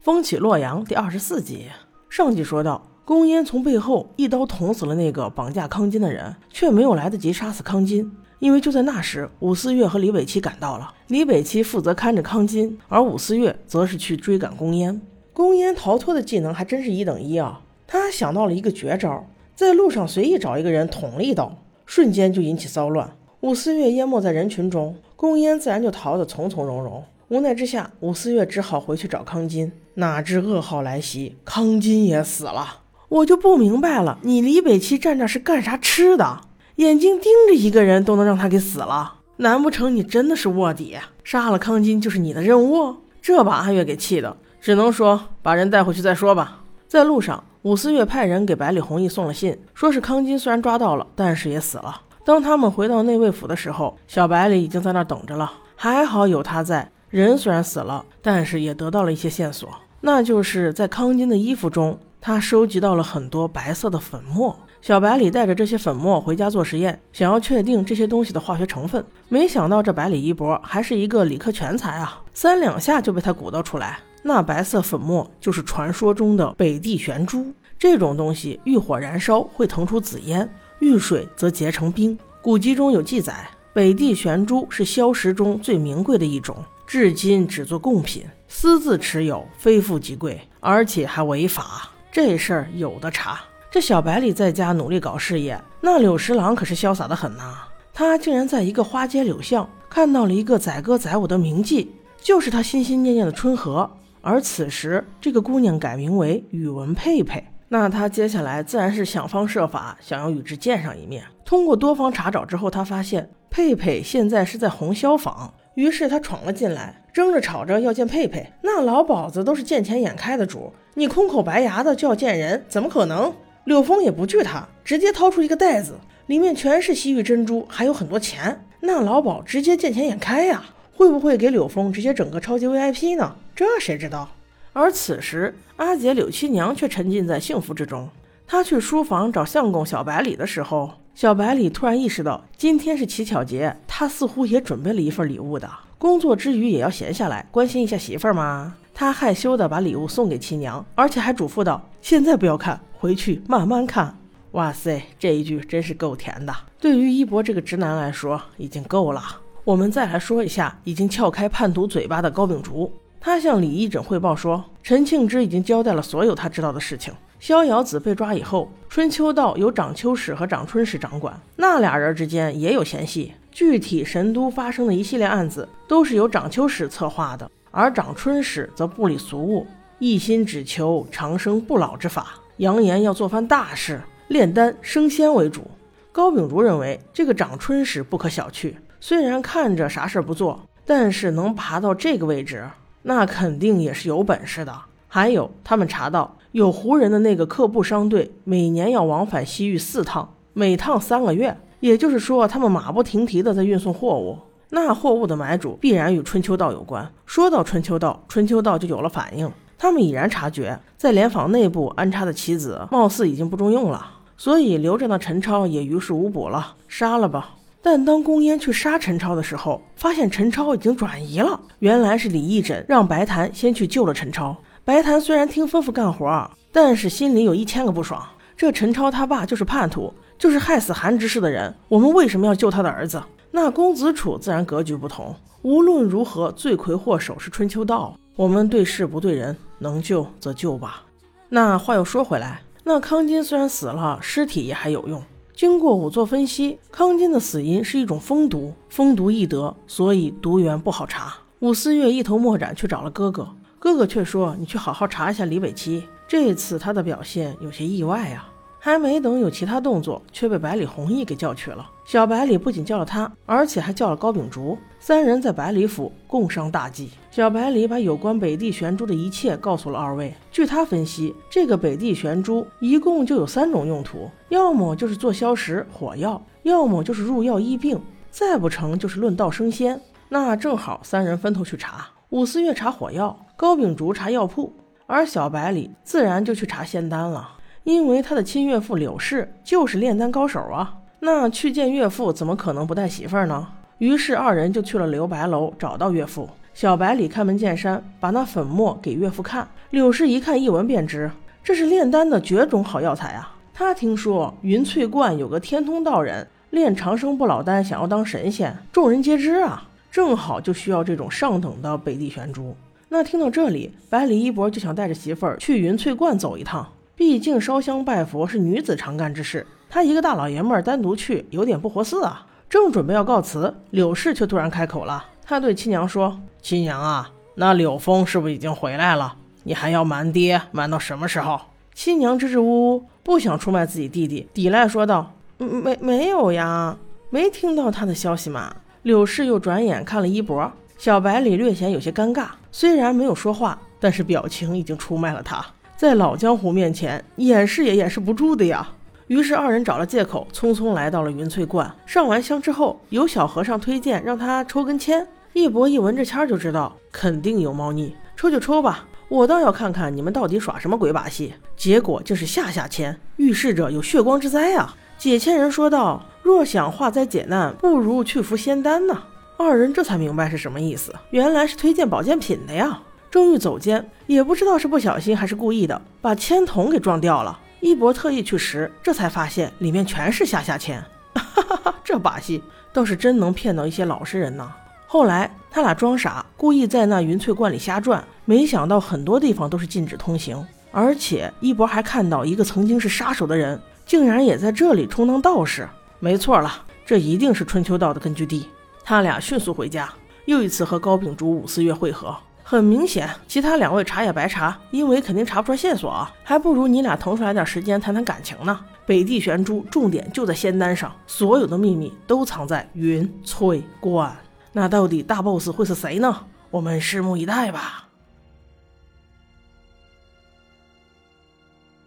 风起洛阳第二十四集，上集说到，公烟从背后一刀捅死了那个绑架康金的人，却没有来得及杀死康金，因为就在那时，武思月和李北七赶到了。李北七负责看着康金，而武思月则是去追赶公烟。公烟逃脱的技能还真是一等一啊！他想到了一个绝招，在路上随意找一个人捅了一刀，瞬间就引起骚乱。武思月淹没在人群中，公烟自然就逃得从从容容。无奈之下，武思月只好回去找康金。哪知噩耗来袭，康金也死了。我就不明白了，你李北七站这是干啥吃的？眼睛盯着一个人都能让他给死了？难不成你真的是卧底？杀了康金就是你的任务？这把阿月给气的，只能说把人带回去再说吧。在路上，武思月派人给百里弘毅送了信，说是康金虽然抓到了，但是也死了。当他们回到内卫府的时候，小百里已经在那等着了。还好有他在。人虽然死了，但是也得到了一些线索，那就是在康金的衣服中，他收集到了很多白色的粉末。小白里带着这些粉末回家做实验，想要确定这些东西的化学成分。没想到这百里一博还是一个理科全才啊，三两下就被他鼓捣出来。那白色粉末就是传说中的北地玄珠，这种东西遇火燃烧会腾出紫烟，遇水则结成冰。古籍中有记载，北地玄珠是硝石中最名贵的一种。至今只做贡品，私自持有，非富即贵，而且还违法。这事儿有的查。这小白里在家努力搞事业，那柳十郎可是潇洒的很呐。他竟然在一个花街柳巷看到了一个载歌载舞的名妓，就是他心心念念的春和。而此时，这个姑娘改名为宇文佩佩。那他接下来自然是想方设法想要与之见上一面。通过多方查找之后，他发现佩佩现在是在红绡坊。于是他闯了进来，争着吵着要见佩佩。那老鸨子都是见钱眼开的主，你空口白牙的就要见人，怎么可能？柳峰也不惧他，直接掏出一个袋子，里面全是西域珍珠，还有很多钱。那老鸨直接见钱眼开呀，会不会给柳峰直接整个超级 VIP 呢？这谁知道？而此时，阿姐柳七娘却沉浸在幸福之中。她去书房找相公小白里的时候。小白里突然意识到，今天是乞巧节，他似乎也准备了一份礼物的。工作之余也要闲下来关心一下媳妇儿吗？他害羞的把礼物送给七娘，而且还嘱咐道：“现在不要看，回去慢慢看。”哇塞，这一句真是够甜的。对于一博这个直男来说，已经够了。我们再来说一下已经撬开叛徒嘴巴的高秉烛。他向李义诊汇报说，陈庆之已经交代了所有他知道的事情。逍遥子被抓以后，春秋道由长秋使和长春使掌管，那俩人之间也有嫌隙。具体神都发生的一系列案子，都是由长秋使策划的，而长春使则不理俗物，一心只求长生不老之法，扬言要做番大事，炼丹升仙为主。高秉烛认为，这个长春使不可小觑，虽然看着啥事不做，但是能爬到这个位置，那肯定也是有本事的。还有，他们查到。有胡人的那个客布商队，每年要往返西域四趟，每趟三个月，也就是说，他们马不停蹄的在运送货物。那货物的买主必然与春秋道有关。说到春秋道，春秋道就有了反应。他们已然察觉，在联坊内部安插的棋子，貌似已经不中用了，所以留着的陈超也于事无补了，杀了吧。但当公烟去杀陈超的时候，发现陈超已经转移了。原来是李义诊让白檀先去救了陈超。白檀虽然听吩咐干活，但是心里有一千个不爽。这陈超他爸就是叛徒，就是害死韩执事的人。我们为什么要救他的儿子？那公子楚自然格局不同。无论如何，罪魁祸首是春秋道。我们对事不对人，能救则救吧。那话又说回来，那康金虽然死了，尸体也还有用。经过仵作分析，康金的死因是一种蜂毒，蜂毒易得，所以毒源不好查。武思月一头墨斩去找了哥哥。哥哥却说：“你去好好查一下李北七。”这次他的表现有些意外啊！还没等有其他动作，却被百里弘毅给叫去了。小百里不仅叫了他，而且还叫了高秉烛。三人在百里府共商大计。小百里把有关北地玄珠的一切告诉了二位。据他分析，这个北地玄珠一共就有三种用途：要么就是做消食火药，要么就是入药医病，再不成就是论道升仙。那正好，三人分头去查。武思月查火药。高秉烛查药铺，而小百里自然就去查仙丹了，因为他的亲岳父柳氏就是炼丹高手啊。那去见岳父，怎么可能不带媳妇儿呢？于是二人就去了留白楼，找到岳父。小百里开门见山，把那粉末给岳父看。柳氏一看，一闻便知，这是炼丹的绝种好药材啊！他听说云翠观有个天通道人炼长生不老丹，想要当神仙，众人皆知啊。正好就需要这种上等的北地玄珠。那听到这里，百里一博就想带着媳妇儿去云翠观走一趟。毕竟烧香拜佛是女子常干之事，他一个大老爷们儿单独去有点不合适啊。正准备要告辞，柳氏却突然开口了。他对七娘说：“七娘啊，那柳峰是不是已经回来了？你还要瞒爹瞒到什么时候？”七娘支支吾吾，不想出卖自己弟弟，抵赖说道：“没没有呀，没听到他的消息嘛。”柳氏又转眼看了一博，小白里略显有些尴尬，虽然没有说话，但是表情已经出卖了他。在老江湖面前，掩饰也掩饰不住的呀。于是二人找了借口，匆匆来到了云翠观。上完香之后，有小和尚推荐让他抽根签。一博一闻这签就知道肯定有猫腻，抽就抽吧，我倒要看看你们到底耍什么鬼把戏。结果竟是下下签，预示着有血光之灾啊！解签人说道：“若想化灾解难，不如去服仙丹呢。”二人这才明白是什么意思，原来是推荐保健品的呀。正欲走间，也不知道是不小心还是故意的，把签筒给撞掉了。一博特意去拾，这才发现里面全是下下签。哈哈哈，这把戏倒是真能骗到一些老实人呢。后来他俩装傻，故意在那云翠观里瞎转，没想到很多地方都是禁止通行，而且一博还看到一个曾经是杀手的人，竟然也在这里充当道士。没错了，这一定是春秋道的根据地。他俩迅速回家，又一次和高秉烛、武四月会合。很明显，其他两位查也白查，因为肯定查不出线索啊，还不如你俩腾出来点时间谈谈感情呢。北地玄珠重点就在仙丹上，所有的秘密都藏在云翠观。那到底大 boss 会是谁呢？我们拭目以待吧。